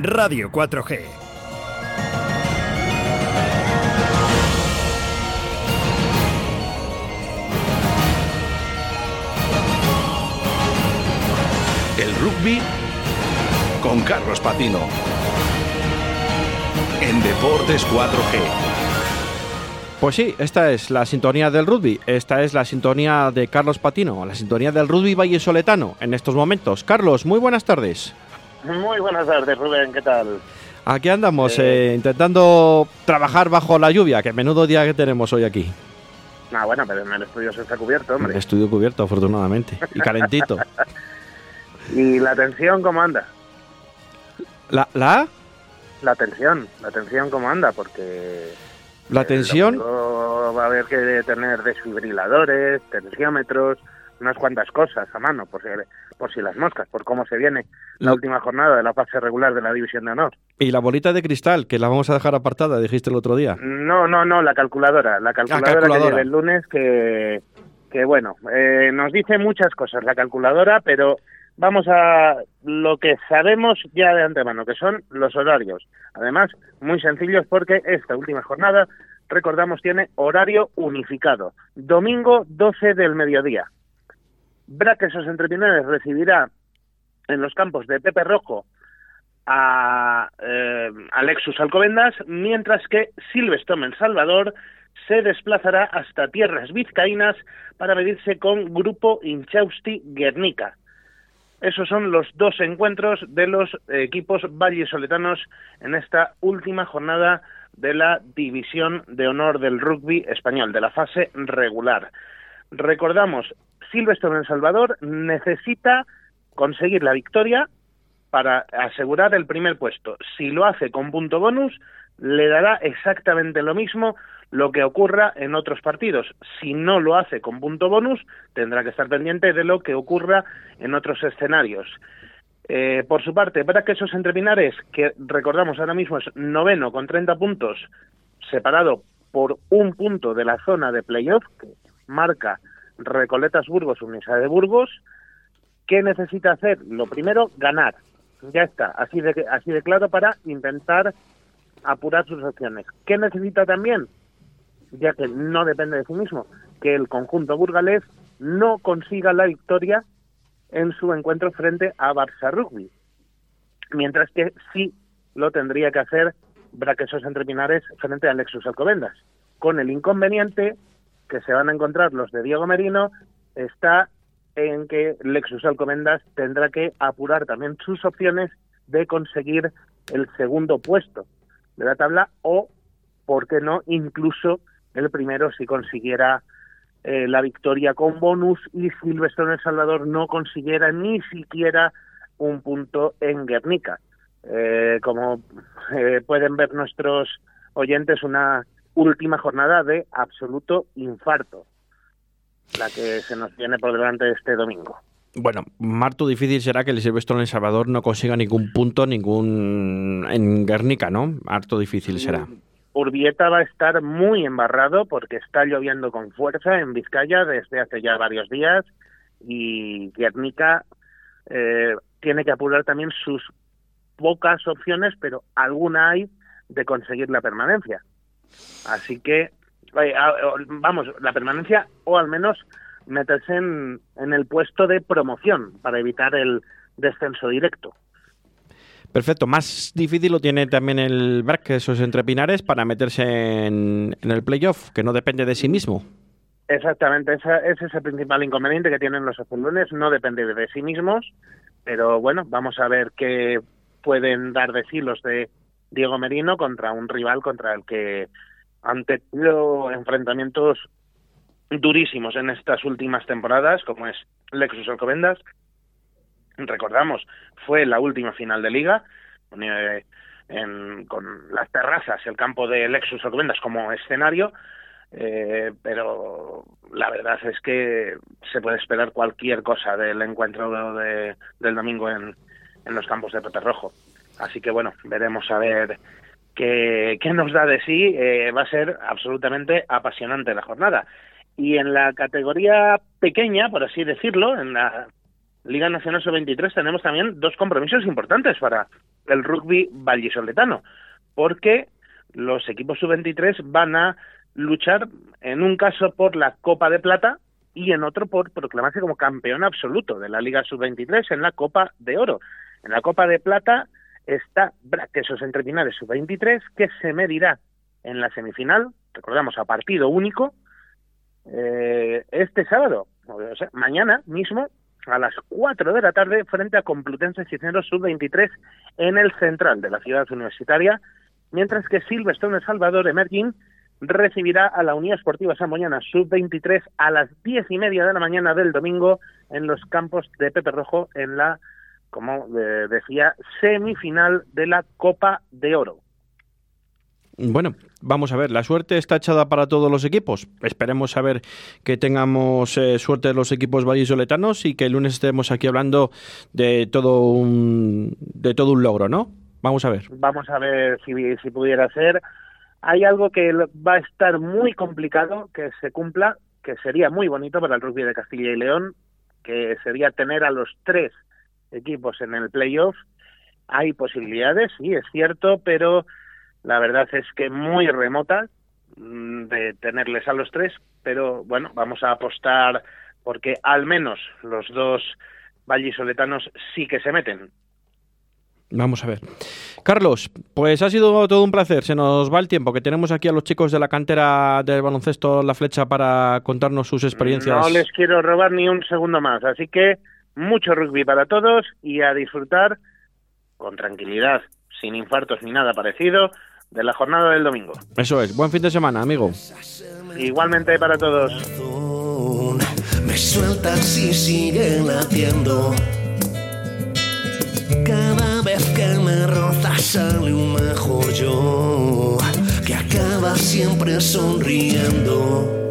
Radio 4G. El rugby con Carlos Patino. En Deportes 4G. Pues sí, esta es la sintonía del rugby, esta es la sintonía de Carlos Patino, la sintonía del rugby vallesoletano en estos momentos. Carlos, muy buenas tardes. Muy buenas tardes, Rubén, ¿qué tal? Aquí andamos, eh, intentando trabajar bajo la lluvia, que menudo día que tenemos hoy aquí. Ah, bueno, pero en el estudio se está cubierto, hombre. El estudio cubierto, afortunadamente, y calentito. ¿Y la tensión cómo anda? ¿La? ¿La? La tensión, la tensión cómo anda, porque... ¿La el tensión? Va a haber que tener desfibriladores, tensiómetros, unas cuantas cosas a mano, por si, por si las moscas, por cómo se viene la La- última jornada de la fase regular de la División de Honor. Y la bolita de cristal, que la vamos a dejar apartada, dijiste el otro día. No, no, no, la calculadora. La calculadora, calculadora. que llega el lunes que, que bueno, eh, nos dice muchas cosas la calculadora, pero vamos a lo que sabemos ya de antemano, que son los horarios. Además, muy sencillos porque esta última jornada, recordamos, tiene horario unificado. Domingo 12 del mediodía. Braquesos Entrepinares recibirá en los campos de Pepe Rojo a eh, Alexus Alcobendas, mientras que Silvestre El Salvador se desplazará hasta tierras vizcaínas para medirse con Grupo Inchausti Guernica. Esos son los dos encuentros de los equipos vallesoletanos en esta última jornada de la División de Honor del Rugby Español, de la fase regular. Recordamos, Silvestre El Salvador necesita conseguir la victoria para asegurar el primer puesto. Si lo hace con punto bonus, le dará exactamente lo mismo lo que ocurra en otros partidos. Si no lo hace con punto bonus, tendrá que estar pendiente de lo que ocurra en otros escenarios. Eh, por su parte, para que esos entrepinares, que recordamos ahora mismo es noveno con 30 puntos, separado por un punto de la zona de playoff, que marca Recoletas Burgos, Universidad de Burgos, ¿qué necesita hacer? Lo primero, ganar. Ya está, así de, así de claro para intentar apurar sus opciones. ¿Qué necesita también? Ya que no depende de sí mismo, que el conjunto burgalés no consiga la victoria en su encuentro frente a Barça Rugby. Mientras que sí lo tendría que hacer Braquesos Entrepinares frente a Lexus Alcobendas. Con el inconveniente que se van a encontrar los de Diego Merino está en que Lexus Alcobendas tendrá que apurar también sus opciones de conseguir el segundo puesto de la tabla o, por qué no, incluso el primero si consiguiera eh, la victoria con bonus y Silvestre El Salvador no consiguiera ni siquiera un punto en Guernica. Eh, como eh, pueden ver nuestros oyentes, una última jornada de absoluto infarto, la que se nos viene por delante este domingo. Bueno, Marto, difícil será que el Silvestre en El Salvador no consiga ningún punto, ningún en Guernica, ¿no? Harto difícil será. Urbieta va a estar muy embarrado porque está lloviendo con fuerza en Vizcaya desde hace ya varios días y Guernica eh, tiene que apurar también sus pocas opciones, pero alguna hay de conseguir la permanencia. Así que, vamos, la permanencia o al menos meterse en, en el puesto de promoción para evitar el descenso directo. Perfecto, más difícil lo tiene también el BRAC, esos entrepinares, para meterse en, en el playoff, que no depende de sí mismo. Exactamente, esa- ese es el principal inconveniente que tienen los azulones, no depende de sí mismos, pero bueno, vamos a ver qué pueden dar de sí los de Diego Merino contra un rival contra el que han tenido enfrentamientos durísimos en estas últimas temporadas, como es Lexus Alcobendas. Recordamos, fue la última final de liga, eh, en- con las terrazas, el campo de Lexus Alcobendas como escenario, eh, pero la verdad es que se puede esperar cualquier cosa del encuentro de- del domingo en, en los campos de Pepe Rojo. Así que bueno, veremos a ver qué, qué nos da de sí. Eh, va a ser absolutamente apasionante la jornada. Y en la categoría pequeña, por así decirlo, en la Liga Nacional Sub-23 tenemos también dos compromisos importantes para el rugby vallisoletano, porque los equipos sub-23 van a luchar en un caso por la Copa de Plata y en otro por proclamarse como campeón absoluto de la Liga Sub-23 en la Copa de Oro. En la Copa de Plata está Braquesos entre finales Sub-23 que se medirá en la semifinal, recordamos a partido único, eh, este sábado, o sea, mañana mismo a las 4 de la tarde frente a Complutense Cisneros Sub-23 en el central de la ciudad universitaria, mientras que Silverstone Salvador Emerging recibirá a la Unión Esportiva Samboyana Sub-23 a las diez y media de la mañana del domingo en los campos de Pepe Rojo en la, como eh, decía, semifinal de la Copa de Oro. Bueno, vamos a ver, la suerte está echada para todos los equipos. Esperemos a ver que tengamos eh, suerte de los equipos vallisoletanos y que el lunes estemos aquí hablando de todo un, de todo un logro, ¿no? Vamos a ver. Vamos a ver si, si pudiera ser. Hay algo que va a estar muy complicado que se cumpla, que sería muy bonito para el rugby de Castilla y León, que sería tener a los tres equipos en el playoff. Hay posibilidades, sí, es cierto, pero la verdad es que muy remota mm, de tenerles a los tres, pero bueno, vamos a apostar porque al menos los dos vallisoletanos sí que se meten. Vamos a ver. Carlos, pues ha sido todo un placer. Se nos va el tiempo, que tenemos aquí a los chicos de la cantera del baloncesto La Flecha para contarnos sus experiencias. No les quiero robar ni un segundo más, así que mucho rugby para todos y a disfrutar con tranquilidad, sin infartos ni nada parecido, de la jornada del domingo. Eso es, buen fin de semana, amigo. Igualmente para todos. Me sueltas y sigue latiendo. Cada vez que me rozas sale un mejor yo, que acaba siempre sonriendo.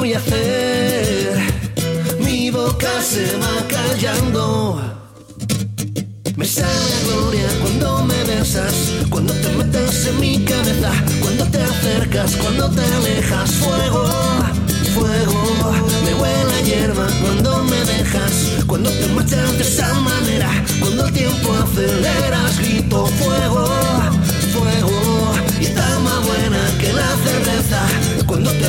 voy a hacer? Mi boca se va callando. Me sabe a gloria cuando me besas, cuando te metes en mi cabeza, cuando te acercas, cuando te alejas. Fuego, fuego, me huele a hierba cuando me dejas, cuando te marchas de esa manera, cuando el tiempo aceleras, grito fuego, fuego. Y está más buena que la cerveza cuando te